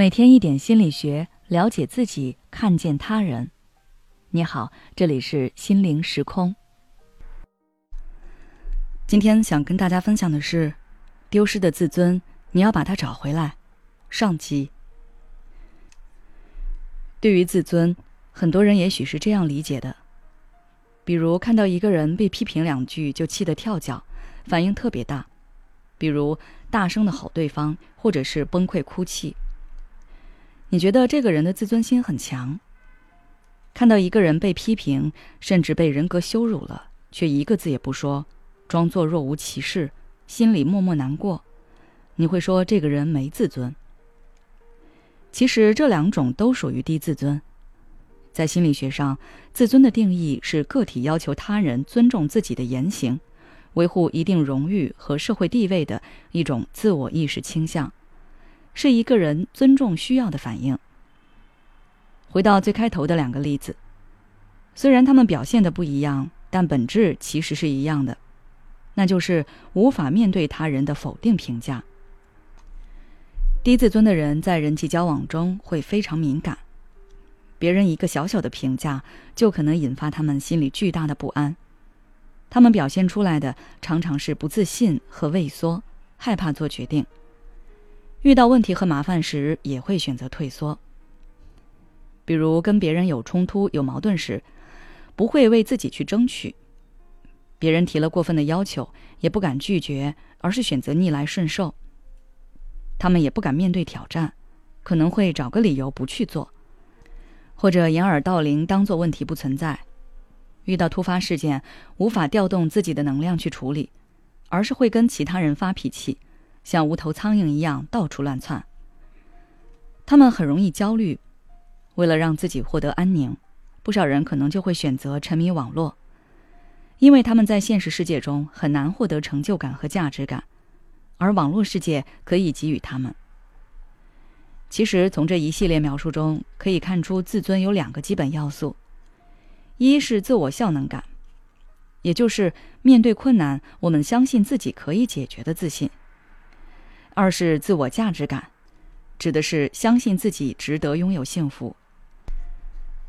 每天一点心理学，了解自己，看见他人。你好，这里是心灵时空。今天想跟大家分享的是，丢失的自尊，你要把它找回来。上集。对于自尊，很多人也许是这样理解的，比如看到一个人被批评两句就气得跳脚，反应特别大；比如大声的吼对方，或者是崩溃哭泣。你觉得这个人的自尊心很强？看到一个人被批评，甚至被人格羞辱了，却一个字也不说，装作若无其事，心里默默难过，你会说这个人没自尊。其实这两种都属于低自尊。在心理学上，自尊的定义是个体要求他人尊重自己的言行，维护一定荣誉和社会地位的一种自我意识倾向。是一个人尊重需要的反应。回到最开头的两个例子，虽然他们表现的不一样，但本质其实是一样的，那就是无法面对他人的否定评价。低自尊的人在人际交往中会非常敏感，别人一个小小的评价就可能引发他们心里巨大的不安。他们表现出来的常常是不自信和畏缩，害怕做决定。遇到问题和麻烦时，也会选择退缩。比如跟别人有冲突、有矛盾时，不会为自己去争取；别人提了过分的要求，也不敢拒绝，而是选择逆来顺受。他们也不敢面对挑战，可能会找个理由不去做，或者掩耳盗铃，当做问题不存在。遇到突发事件，无法调动自己的能量去处理，而是会跟其他人发脾气。像无头苍蝇一样到处乱窜。他们很容易焦虑，为了让自己获得安宁，不少人可能就会选择沉迷网络，因为他们在现实世界中很难获得成就感和价值感，而网络世界可以给予他们。其实从这一系列描述中可以看出，自尊有两个基本要素：一是自我效能感，也就是面对困难，我们相信自己可以解决的自信。二是自我价值感，指的是相信自己值得拥有幸福。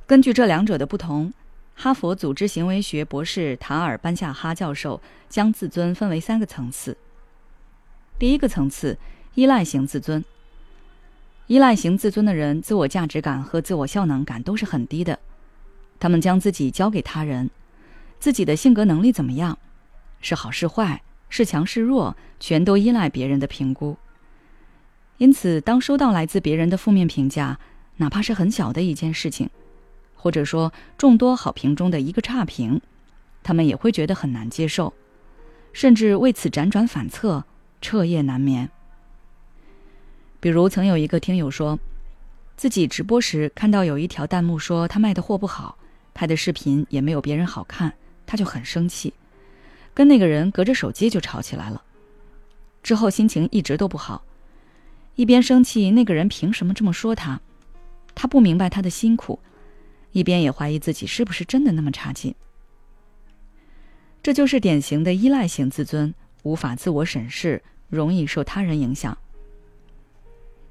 根据这两者的不同，哈佛组织行为学博士塔尔班夏哈教授将自尊分为三个层次。第一个层次，依赖型自尊。依赖型自尊的人，自我价值感和自我效能感都是很低的。他们将自己交给他人，自己的性格能力怎么样，是好是坏。是强是弱，全都依赖别人的评估。因此，当收到来自别人的负面评价，哪怕是很小的一件事情，或者说众多好评中的一个差评，他们也会觉得很难接受，甚至为此辗转反侧，彻夜难眠。比如，曾有一个听友说，自己直播时看到有一条弹幕说他卖的货不好，拍的视频也没有别人好看，他就很生气。跟那个人隔着手机就吵起来了，之后心情一直都不好，一边生气那个人凭什么这么说他，他不明白他的辛苦，一边也怀疑自己是不是真的那么差劲。这就是典型的依赖型自尊，无法自我审视，容易受他人影响。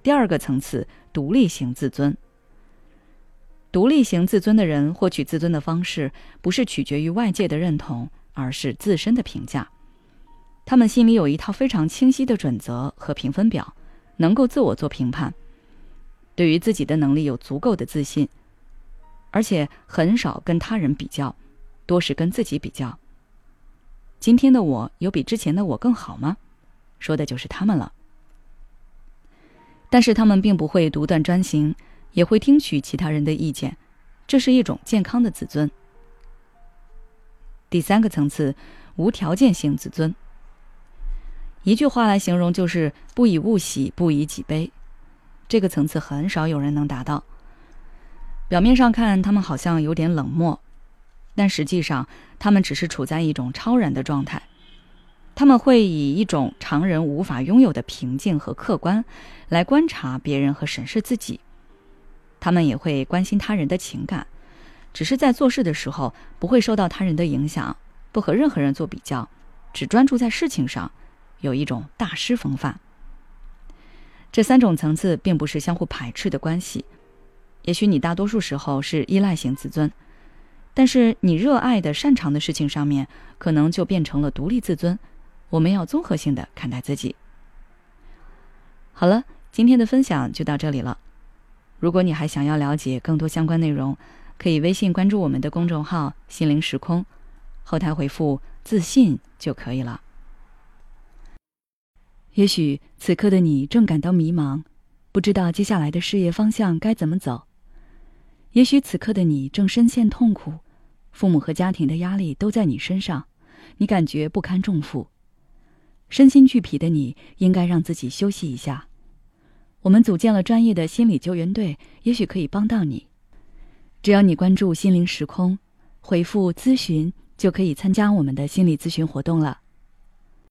第二个层次，独立型自尊。独立型自尊的人获取自尊的方式，不是取决于外界的认同。而是自身的评价，他们心里有一套非常清晰的准则和评分表，能够自我做评判，对于自己的能力有足够的自信，而且很少跟他人比较，多是跟自己比较。今天的我有比之前的我更好吗？说的就是他们了。但是他们并不会独断专行，也会听取其他人的意见，这是一种健康的自尊。第三个层次，无条件性自尊。一句话来形容，就是不以物喜，不以己悲。这个层次很少有人能达到。表面上看，他们好像有点冷漠，但实际上，他们只是处在一种超然的状态。他们会以一种常人无法拥有的平静和客观，来观察别人和审视自己。他们也会关心他人的情感。只是在做事的时候不会受到他人的影响，不和任何人做比较，只专注在事情上，有一种大师风范。这三种层次并不是相互排斥的关系。也许你大多数时候是依赖型自尊，但是你热爱的、擅长的事情上面，可能就变成了独立自尊。我们要综合性的看待自己。好了，今天的分享就到这里了。如果你还想要了解更多相关内容，可以微信关注我们的公众号“心灵时空”，后台回复“自信”就可以了。也许此刻的你正感到迷茫，不知道接下来的事业方向该怎么走；也许此刻的你正深陷痛苦，父母和家庭的压力都在你身上，你感觉不堪重负。身心俱疲的你，应该让自己休息一下。我们组建了专业的心理救援队，也许可以帮到你。只要你关注“心灵时空”，回复“咨询”，就可以参加我们的心理咨询活动了。